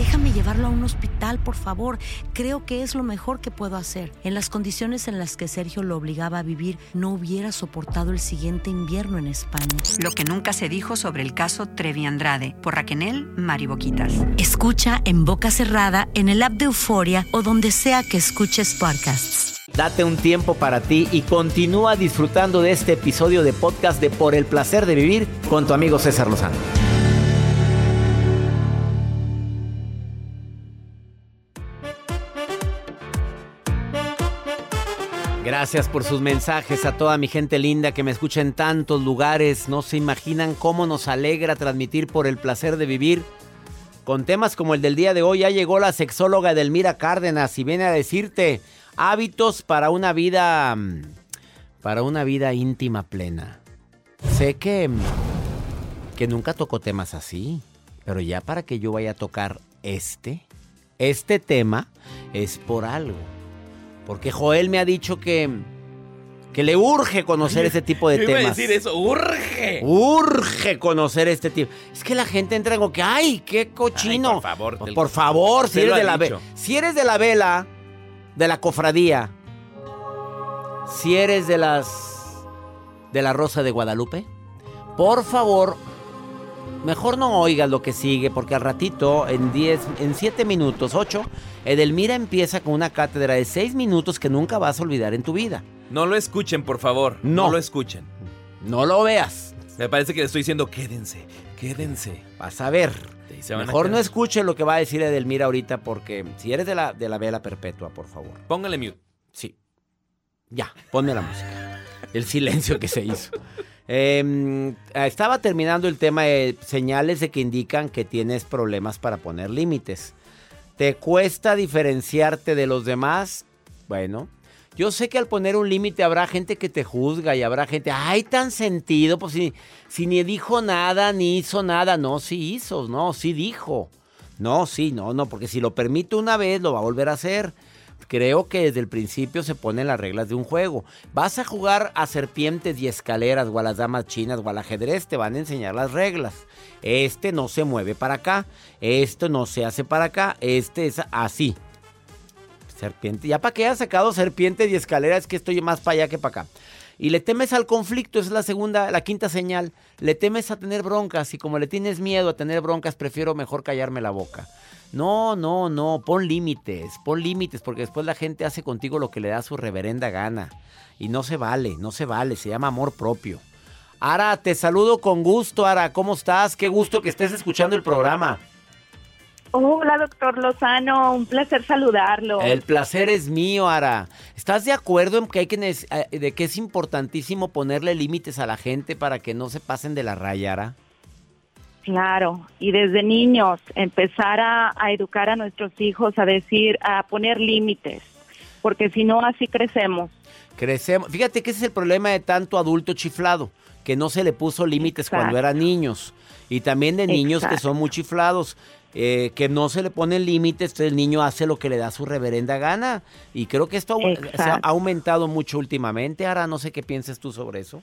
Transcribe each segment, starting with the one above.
Déjame llevarlo a un hospital, por favor. Creo que es lo mejor que puedo hacer. En las condiciones en las que Sergio lo obligaba a vivir, no hubiera soportado el siguiente invierno en España. Lo que nunca se dijo sobre el caso Trevi Andrade, por Raquel Mariboquitas. Escucha en boca cerrada, en el app de Euforia o donde sea que escuches podcasts. Date un tiempo para ti y continúa disfrutando de este episodio de podcast de Por el placer de vivir con tu amigo César Lozano. Gracias por sus mensajes a toda mi gente linda que me escucha en tantos lugares. No se imaginan cómo nos alegra transmitir por el placer de vivir. Con temas como el del día de hoy ya llegó la sexóloga Delmira Cárdenas y viene a decirte hábitos para una vida para una vida íntima plena. Sé que que nunca tocó temas así, pero ya para que yo vaya a tocar este este tema es por algo. Porque Joel me ha dicho que, que le urge conocer ese tipo de Yo temas. iba a decir eso, urge. Urge conocer este tipo. Es que la gente entra en como que, ¡ay, qué cochino! Ay, por favor, Por, te- por favor, si eres, de la ve- dicho. si eres de la vela, de la cofradía, si eres de las. de la Rosa de Guadalupe, por favor, mejor no oigas lo que sigue, porque al ratito, en 10, en 7 minutos, 8, Edelmira empieza con una cátedra de 6 minutos que nunca vas a olvidar en tu vida. No lo escuchen, por favor. No. No, lo escuchen. No lo veas. Me parece que le estoy diciendo, quédense, quédense. Vas a ver. Mejor no quedar. escuchen lo que va a decir Edelmira ahorita porque si eres de la, de la vela perpetua, por favor. Póngale mute. Sí. Ya, ponme la música. El silencio que se hizo. Eh, estaba terminando el tema de señales de que indican que tienes problemas para poner límites. ¿Te cuesta diferenciarte de los demás? Bueno, yo sé que al poner un límite habrá gente que te juzga y habrá gente, ay, tan sentido, pues si, si ni dijo nada, ni hizo nada. No, sí hizo, no, sí dijo. No, sí, no, no, porque si lo permite una vez, lo va a volver a hacer. Creo que desde el principio se ponen las reglas de un juego. Vas a jugar a serpientes y escaleras o a las damas chinas o al ajedrez, te van a enseñar las reglas. Este no se mueve para acá, esto no se hace para acá, este es así. Serpiente, ya para que hayas sacado serpientes y escaleras, es que estoy más para allá que para acá. Y le temes al conflicto, es la segunda, la quinta señal. Le temes a tener broncas y como le tienes miedo a tener broncas, prefiero mejor callarme la boca. No, no, no, pon límites, pon límites, porque después la gente hace contigo lo que le da su reverenda gana. Y no se vale, no se vale, se llama amor propio. Ara, te saludo con gusto, Ara, ¿cómo estás? Qué gusto que estés escuchando el programa. Hola, doctor Lozano, un placer saludarlo. El placer es mío, Ara. ¿Estás de acuerdo en que hay que eh, de que es importantísimo ponerle límites a la gente para que no se pasen de la raya, Ara? Claro, y desde niños empezar a, a educar a nuestros hijos, a decir, a poner límites, porque si no, así crecemos. Crecemos. Fíjate que ese es el problema de tanto adulto chiflado, que no se le puso límites Exacto. cuando eran niños. Y también de niños que son muy chiflados, eh, que no se le ponen límites, entonces el niño hace lo que le da su reverenda gana. Y creo que esto se ha aumentado mucho últimamente. Ahora no sé qué piensas tú sobre eso.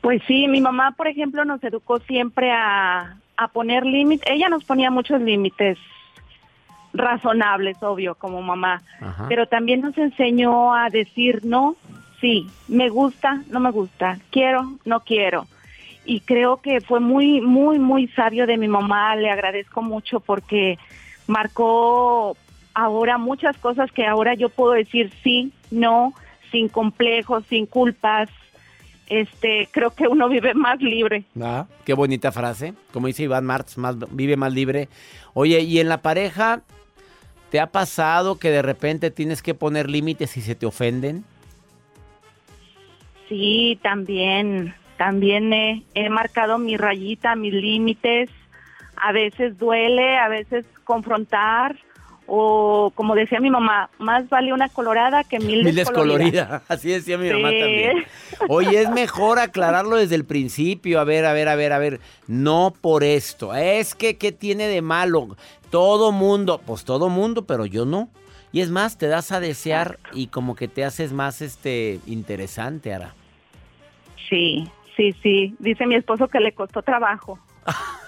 Pues sí, mi mamá, por ejemplo, nos educó siempre a, a poner límites. Ella nos ponía muchos límites razonables, obvio, como mamá. Ajá. Pero también nos enseñó a decir no, sí, me gusta, no me gusta, quiero, no quiero. Y creo que fue muy, muy, muy sabio de mi mamá. Le agradezco mucho porque marcó ahora muchas cosas que ahora yo puedo decir sí, no, sin complejos, sin culpas. Este, creo que uno vive más libre. Ah, qué bonita frase. Como dice Iván Martz, más, vive más libre. Oye, ¿y en la pareja te ha pasado que de repente tienes que poner límites y se te ofenden? Sí, también, también he, he marcado mi rayita, mis límites. A veces duele, a veces confrontar, o como decía mi mamá, más vale una colorada que mil, Mil descoloridas. descolorida. Así decía mi mamá también. Oye, es mejor aclararlo desde el principio. A ver, a ver, a ver, a ver. No por esto. Es que, ¿qué tiene de malo? Todo mundo, pues todo mundo, pero yo no. Y es más, te das a desear y como que te haces más este interesante, Ara. Sí, sí, sí. Dice mi esposo que le costó trabajo.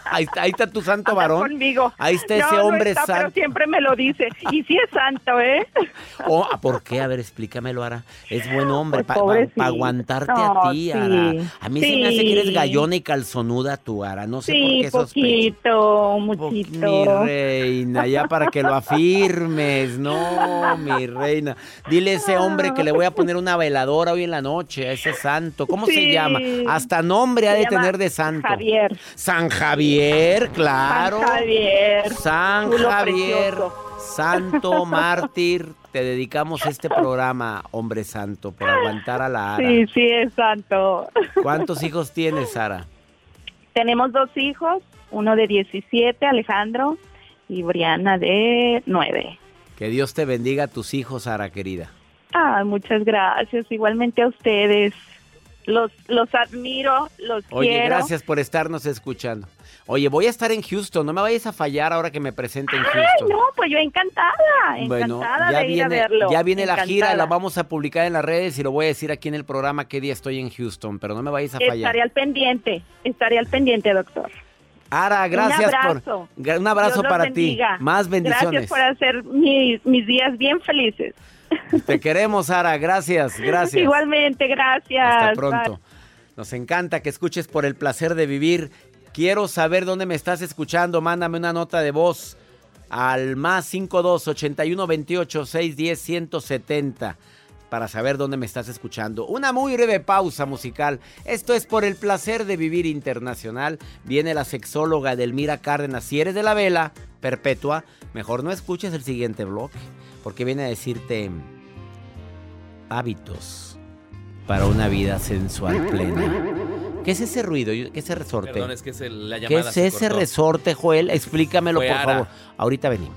Ahí está, ahí está tu santo varón. conmigo. Ahí está No, ese no hombre está, Pero santo. siempre me lo dice. Y sí es santo, ¿eh? Oh, ¿Por qué? A ver, explícamelo, Ara. Es buen hombre Pues, para aguantarte No, a ti, sí. Ara. A mí se me hace que eres Sí. gallona y calzonuda tú, Ara. No sé por Sí, qué sospecho. poquito, Mi muchito. reina, ya para que lo afirmes. No, mi reina. Dile a ese hombre que le voy a poner una veladora hoy en la noche, a ese santo. ¿Cómo se Sí. llama? Hasta nombre ha de tener de santo. Javier. San Javier, claro. San Javier. San Javier, precioso. santo mártir. Te dedicamos este programa, hombre santo, por aguantar a la Ara. Sí, sí es santo. ¿Cuántos hijos tienes, Sara? Tenemos dos hijos, uno de 17, Alejandro, y Briana de 9. Que Dios te bendiga a tus hijos, Sara, querida. Ah, muchas gracias. Igualmente a ustedes. Los, los admiro, los Oye, quiero. gracias por estarnos escuchando. Oye, voy a estar en Houston, no me vayas a fallar ahora que me presente en Ay, Houston. no, pues yo encantada, Bueno, encantada ya de ir a viene, verlo. ya viene la gira, la vamos a publicar en las redes y lo voy a decir aquí en el programa qué día estoy en Houston, pero no me vayas a fallar. Estaré al pendiente, estaré al pendiente, doctor. Ara, gracias un abrazo. por un abrazo Dios para ti. Más bendiciones. Gracias por hacer mi- mis días bien felices. Te queremos, Ara, gracias, gracias. Igualmente, gracias. Hasta pronto. Nos encanta que escuches por el placer de vivir. Quiero saber dónde me estás escuchando. Mándame una nota de voz al más 52 81 28 610 170 para saber dónde me estás escuchando. Una muy breve pausa musical. Esto es por el placer de vivir internacional. Viene la sexóloga Edelmira Cárdenas. Si eres de la vela perpetua, mejor no escuches el siguiente bloque porque viene a decirte hábitos para una vida sensual plena. ¿Qué es ese ruido? ¿Qué es ese resorte? Perdón, es que es el- la ¿Qué es se ese cortó. resorte, Joel? Explícamelo, Fue por Ara. favor. Ahorita venimos.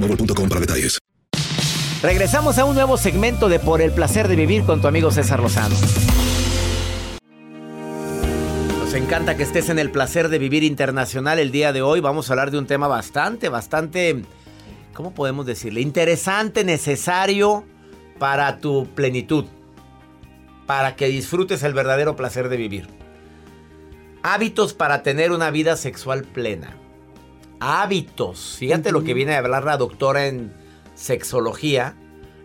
para detalles. Regresamos a un nuevo segmento de Por el placer de vivir con tu amigo César Lozano. Nos encanta que estés en el placer de vivir internacional el día de hoy. Vamos a hablar de un tema bastante, bastante, ¿cómo podemos decirle? Interesante, necesario para tu plenitud. Para que disfrutes el verdadero placer de vivir. Hábitos para tener una vida sexual plena. Hábitos. Fíjate lo que viene a hablar la doctora en sexología,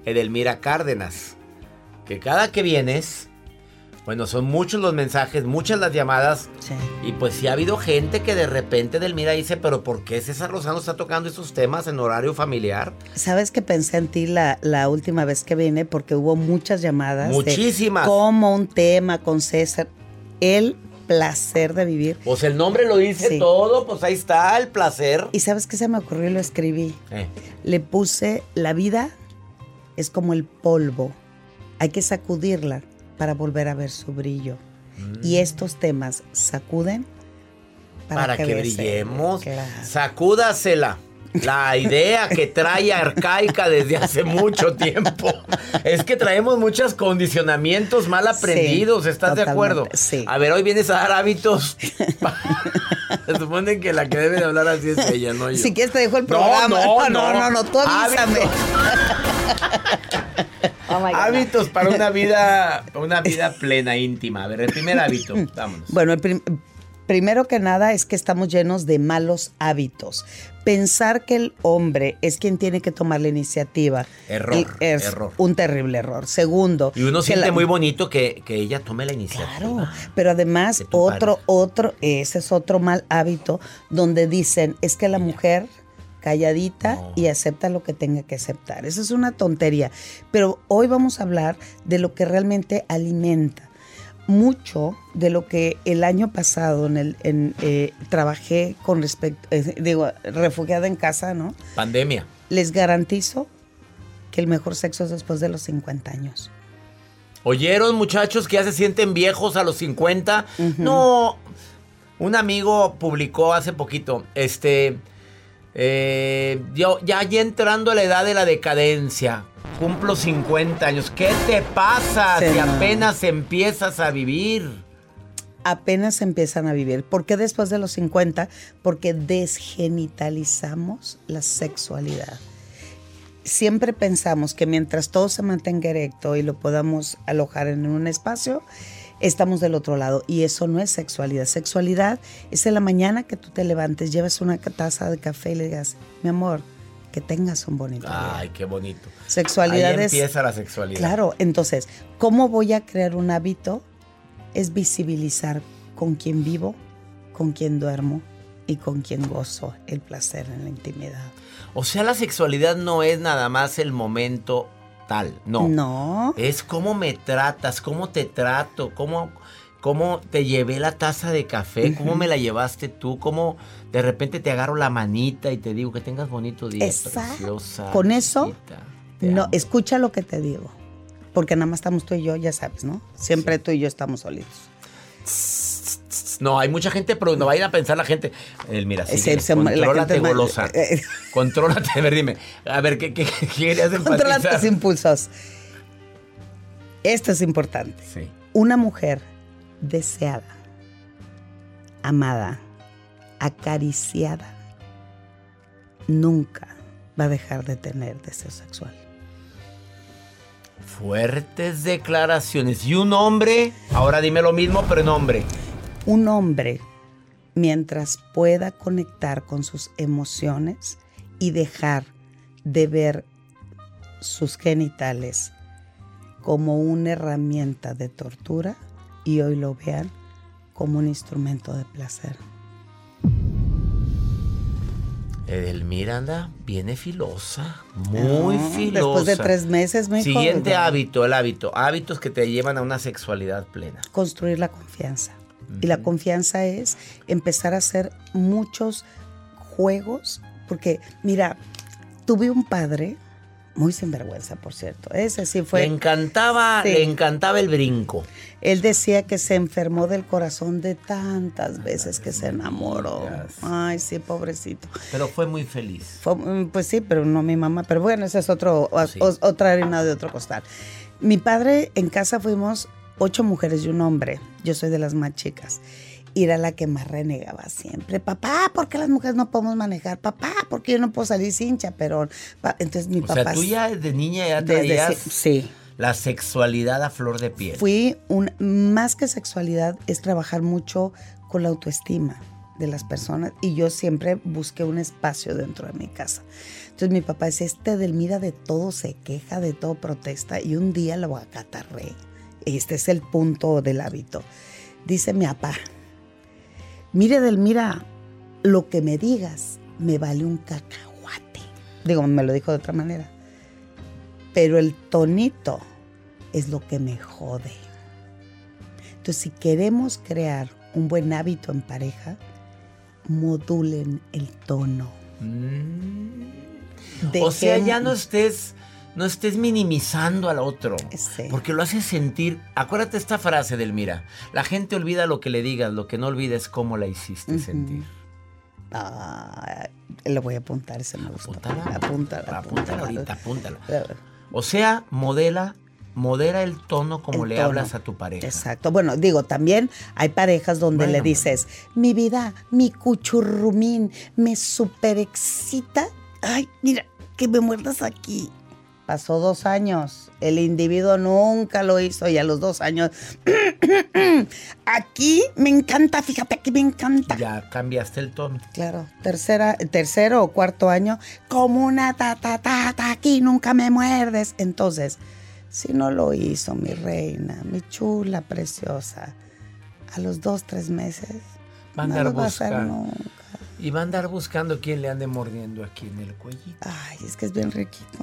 Edelmira Cárdenas. Que cada que vienes, Bueno, son muchos los mensajes, muchas las llamadas. Sí. Y pues sí ha habido gente que de repente del mira dice, pero ¿por qué César Lozano está tocando esos temas en horario familiar? ¿Sabes que pensé en ti la, la última vez que vine? Porque hubo muchas llamadas. de Muchísimas. Como un tema con César. El placer de vivir. Pues el nombre lo dice Sí. todo, pues ahí está el placer. ¿Y sabes qué se me ocurrió y lo escribí? Eh, Le puse, la vida es como el polvo. Hay que sacudirla para volver a ver su brillo. Mm. Y estos temas sacuden para, para, que, brillemos. Claro. Sacúdasela. La idea que trae arcaica desde hace mucho tiempo es que traemos muchos condicionamientos mal aprendidos, Sí, ¿estás de acuerdo? sí. A ver, hoy vienes a dar hábitos. Se supone que la que debe de hablar así es ella, no yo. Si quieres te dejo el programa. no, no, no. no, no, tú avísame. Oh. Hábitos para una vida, una vida plena, íntima. A ver, el primer hábito, vámonos. Bueno, el prim- primero que nada es que estamos llenos de malos hábitos. Pensar que el hombre es quien tiene que tomar la iniciativa. Error, es error. un terrible error. Segundo. Y uno siente la- muy bonito que, que ella tome la iniciativa. Claro, pero además otro, pareja. otro, ese es otro mal hábito donde dicen es que la mujer calladita No. y acepta lo que tenga que aceptar. Eso es una tontería. Pero hoy vamos a hablar de lo que realmente alimenta. Mucho de lo que el año pasado en el, en, eh, trabajé con respecto, eh, digo, refugiada en casa, ¿no? Pandemia. Les garantizo que el mejor sexo es después de los 50 años. ¿Oyeron, muchachos, que ya se sienten viejos a los 50? No. Un amigo publicó hace poquito, este, eh, yo ya, ya entrando a la edad de la decadencia, cumplo 50 años. ¿Qué te pasa si no. apenas empiezas a vivir? apenas empiezan a vivir. ¿Por qué después de los 50? Porque desgenitalizamos la sexualidad. Siempre pensamos que mientras todo se mantenga erecto y lo podamos alojar en un espacio, estamos del otro lado. Y eso no es sexualidad. Sexualidad es en la mañana que tú te levantes, llevas una taza de café y le digas, mi amor, que tengas un bonito día. Ay, qué bonito. Sexualidad Ahí empieza la sexualidad. Claro, entonces, ¿cómo voy a crear un hábito? Es visibilizar con quién vivo, con quién duermo y con quién gozo el placer en la intimidad. O sea, la sexualidad no es nada más el momento tal, no. No. Es cómo me tratas, cómo te trato, cómo, cómo te llevé la taza de café, cómo me la llevaste tú, cómo de repente te agarro la manita y te digo que tengas bonito día, Exacto. preciosa. Con eso, No, amo". escucha lo que te digo. Porque nada más estamos tú y yo, ya sabes, ¿no? Siempre tú y yo estamos solitos. No, hay mucha gente, pero no va a ir a pensar la gente. El mira, Se- síguele, se- la contrólate, golosa. eh, Contrólate, a ver, dime. A ver, ¿qué, qué, qué querías Controla tus impulsos. Esto es importante. Sí. Una mujer deseada, amada, acariciada, nunca va a dejar de tener deseo sexual. Fuertes declaraciones. Y un hombre, ahora dime lo mismo, pero en hombre. Un hombre, mientras pueda conectar con sus emociones y dejar de ver sus genitales como una herramienta de tortura y hoy lo vean como un instrumento de placer. Edelmira anda, viene filosa, muy Ah, filosa. Después de tres meses, mi Siguiente hábito, el hábito. Hábitos que te llevan a una sexualidad plena. construir la confianza. Y la confianza es empezar a hacer muchos juegos, porque mira, tuve un padre muy sinvergüenza, por cierto. Ese sí fue. le encantaba, Sí. le encantaba el brinco. Él decía que se enfermó del corazón de tantas veces que se enamoró. Ay, sí, pobrecito. Pero fue muy feliz. Fue, mm, pues sí, pero no mi mamá. Pero bueno, esa es otro, Sí. o- otra harina de otro costal. Mi padre en casa fuimos ocho mujeres y un hombre. Yo soy de las más chicas. Y era la que más renegaba siempre. Papá, ¿por qué las mujeres no podemos manejar? Papá, ¿por qué yo no puedo salir sin chaperón? Entonces mi O papá... sea, tú ya desde niña ya desde traías si- sí. la sexualidad a flor de piel. Fui un... Más que sexualidad, es trabajar mucho con la autoestima de las personas. Y yo siempre busqué un espacio dentro de mi casa. Entonces mi papá decía, este Delmira de todo se queja, de todo protesta. Y un día lo acatarré. este es el punto del hábito. Dice mi papá, mire Delmira, lo que me digas me vale un cacahuate. Digo, me lo dijo de otra manera. Pero el tonito es lo que me jode. Entonces, si queremos crear un buen hábito en pareja, modulen el tono. Mm. O sea, ya no estés, no estés minimizando al otro. Porque lo haces sentir. Acuérdate esta frase del Mira. La gente olvida lo que le digas, lo que no olvida es cómo la hiciste sentir. Ah, lo voy a apuntar, ese me gusta. Apúntala. Apúntala, apúntala ahorita, apúntala. O sea, modela modera el tono como le hablas a tu pareja. Exacto. Bueno, digo, también hay parejas donde le dices, mi vida, mi cuchurrumín, me super excita. Ay, mira, que me muerdas aquí. Pasó dos años. El individuo nunca lo hizo y a los dos años. aquí me encanta, fíjate, aquí me encanta. Ya cambiaste el tono. Claro. Tercera, tercero o cuarto año, como una ta ta ta ta, aquí nunca me muerdes. Entonces, si no lo hizo mi reina, mi chula preciosa, a los dos, tres meses, van no lo va a hacer nunca. Y va a andar buscando quién le ande mordiendo aquí en el cuellito. Ay, es que es bien riquito.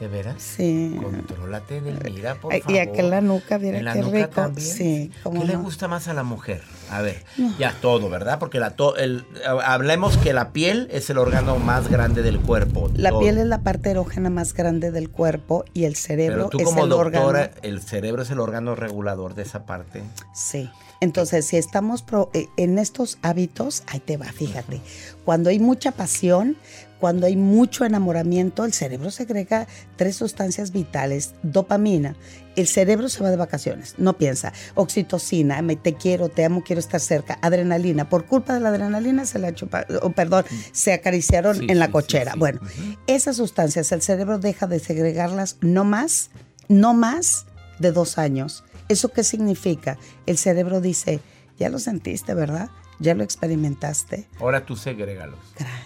¿De veras? Sí. Contrólate, Mira, por favor. Y aquí en la nuca, mira qué rico. Sí, ¿Qué le gusta más a la mujer? A ver, ya todo, ¿verdad? Porque la el, hablemos que la piel es el órgano más grande del cuerpo. La piel es la parte erógena más grande del cuerpo y el cerebro Pero tú como es el doctora, órgano. el cerebro es el órgano regulador de esa parte. Sí. Entonces, si estamos eh, en estos hábitos, ahí te va, fíjate. Cuando hay mucha pasión, cuando hay mucho enamoramiento, el cerebro segrega tres sustancias vitales, dopamina. El cerebro se va de vacaciones, no piensa. Oxitocina, me te quiero, te amo, quiero estar cerca. Adrenalina, por culpa de la adrenalina se la chupa, perdón, se acariciaron en la cochera. bueno, esas sustancias el cerebro deja de segregarlas no más, no más de dos años. ¿Eso qué significa? El cerebro dice, ya lo sentiste, ¿verdad? ya lo experimentaste. Ahora tú segregalos.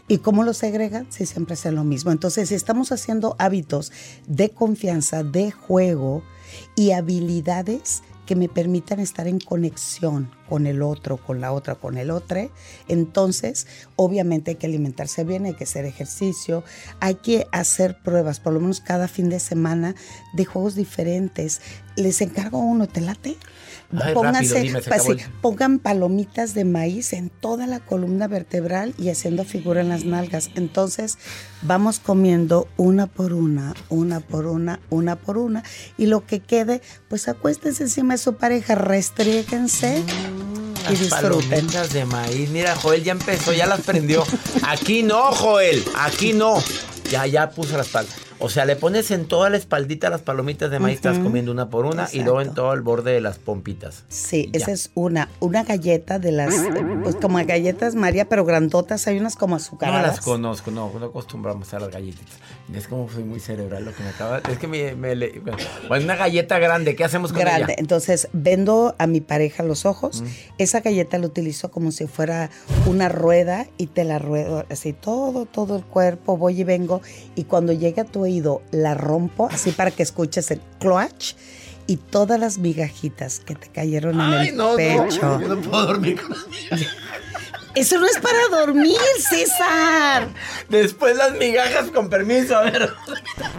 ¿Y cómo los segregan? Si siempre es lo mismo. Entonces, si estamos haciendo hábitos de confianza, de juego y habilidades que me permitan estar en conexión con el otro, con la otra, con el otro, entonces obviamente hay que alimentarse bien, hay que hacer ejercicio, hay que hacer pruebas, por lo menos cada fin de semana, de juegos diferentes. Les encargo uno, ¿te late? Pónganse, pongan palomitas de maíz en toda la columna vertebral y haciendo figura en las nalgas. Entonces vamos comiendo una por una, una por una, una por una. Y lo que quede, pues acuéstense encima de su pareja, restríguense. Y las palomitas de maíz. Mira, Joel ya empezó, ya las prendió. Aquí no, Joel, aquí no. Ya, ya puso las palmas. O sea, le pones en toda la espaldita las palomitas de maíz, estás comiendo una por una y luego en todo el borde de las pompitas. Sí, esa es una. Una galleta de las, pues como galletas María, pero grandotas, hay unas como azucaradas. No las conozco, no, no acostumbramos a las galletitas. Es como soy muy cerebral lo que me acaba. Es que me, me una galleta grande, ¿qué hacemos con grande. Entonces, vendo a mi pareja los ojos. Esa galleta la utilizo como si fuera una rueda y te la ruedo así todo, todo el cuerpo, voy y vengo. Y cuando llega a tu oído, la rompo así para que escuches el clutch y todas las migajitas que te cayeron en el pecho. No, yo no puedo dormir con las Eso no es para dormir, César. Después las migajas, con permiso, a ver.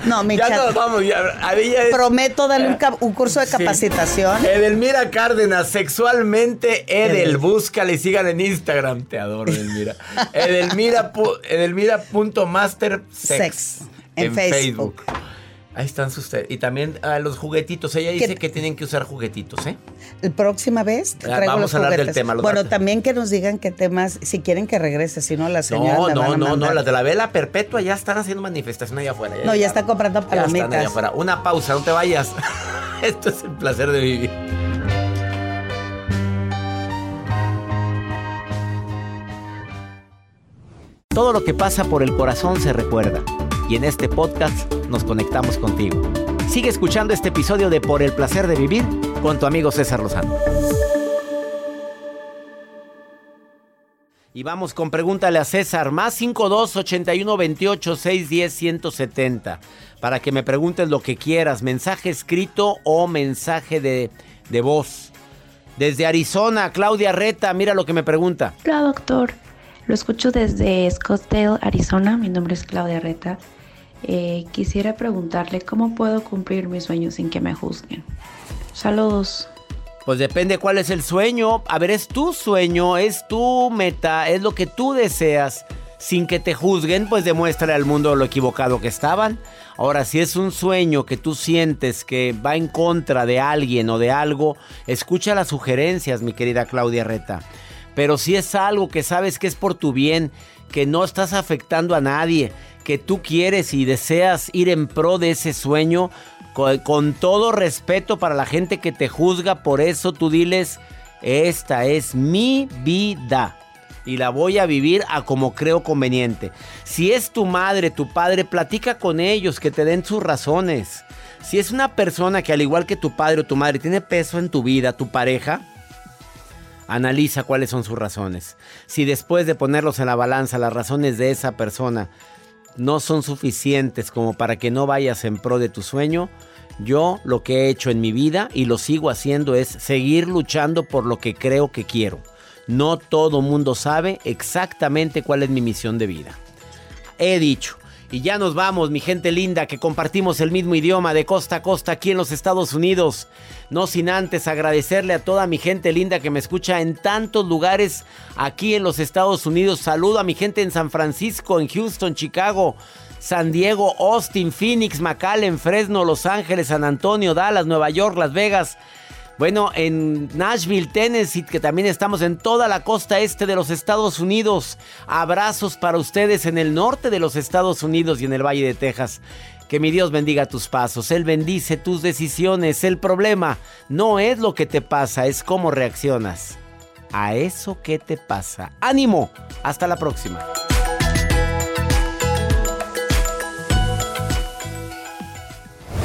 No, mi Ya nos vamos. Ya, es... Prometo darle un, curso de capacitación. Edelmira Cárdenas, sexualmente Edel. Búscale y sigan en Instagram. Te adoro, Edelmira. Edelmira, Edelmira.mastersex. En, Facebook. Ahí están ustedes. Y también a los juguetitos. Ella dice que tienen que usar juguetitos, ¿eh? La próxima vez te traigo Vamos a hablar del tema. bueno, también que nos digan qué temas, si quieren que regrese, si no la señora. No, no, no, no, las de la vela perpetua ya están haciendo manifestación allá afuera. no, ya están comprando palomitas. Ya están allá afuera. Una pausa, no te vayas. Esto es el placer de vivir. Todo lo que pasa por el corazón se recuerda y en este podcast nos conectamos contigo. Sigue escuchando este episodio de Por el placer de vivir con tu amigo César Lozano. Y vamos con pregúntale a César, más 52 81 28 610 170. Para que me preguntes lo que quieras, mensaje escrito o mensaje de, de voz. Desde Arizona, Claudia Reta, mira lo que me pregunta. Hola doctor, lo escucho desde Scottsdale, Arizona. Mi nombre es Claudia Reta. Eh, quisiera preguntarle cómo puedo cumplir mis sueños sin que me juzguen. Saludos. Pues depende cuál es el sueño. A ver, es tu sueño, es tu meta, es lo que tú deseas. Sin que te juzguen, pues demuéstrale al mundo lo equivocado que estaban. Ahora, si es un sueño que tú sientes que va en contra de alguien o de algo, escucha las sugerencias, mi querida Claudia Reta. Pero si es algo que sabes que es por tu bien, que no estás afectando a nadie, que tú quieres y deseas ir en pro de ese sueño, con, todo respeto para la gente que te juzga, por eso tú diles, esta es mi vida y la voy a vivir a como creo conveniente. Si es tu madre, tu padre, platica con ellos, que te den sus razones. Si es una persona que al igual que tu padre o tu madre tiene peso en tu vida, tu pareja, analiza cuáles son sus razones. Si después de ponerlos en la balanza las razones de esa persona no son suficientes como para que no vayas en pro de tu sueño, yo lo que he hecho en mi vida y lo sigo haciendo es seguir luchando por lo que creo que quiero. No todo mundo sabe exactamente cuál es mi misión de vida. He dicho. Y ya nos vamos, mi gente linda, que compartimos el mismo idioma de costa a costa aquí en los Estados Unidos. No sin antes agradecerle a toda mi gente linda que me escucha en tantos lugares aquí en los Estados Unidos. Saludo a mi gente en San Francisco, en Houston, Chicago, San Diego, Austin, Phoenix, McAllen, Fresno, Los Ángeles, San Antonio, Dallas, Nueva York, Las Vegas. Bueno, en Nashville, Tennessee, que también estamos en toda la costa este de los Estados Unidos. Abrazos para ustedes en el norte de los Estados Unidos y en el Valle de Texas. Que mi Dios bendiga tus pasos, Él bendice tus decisiones. El problema no es lo que te pasa, es cómo reaccionas a eso que te pasa. Ánimo, hasta la próxima.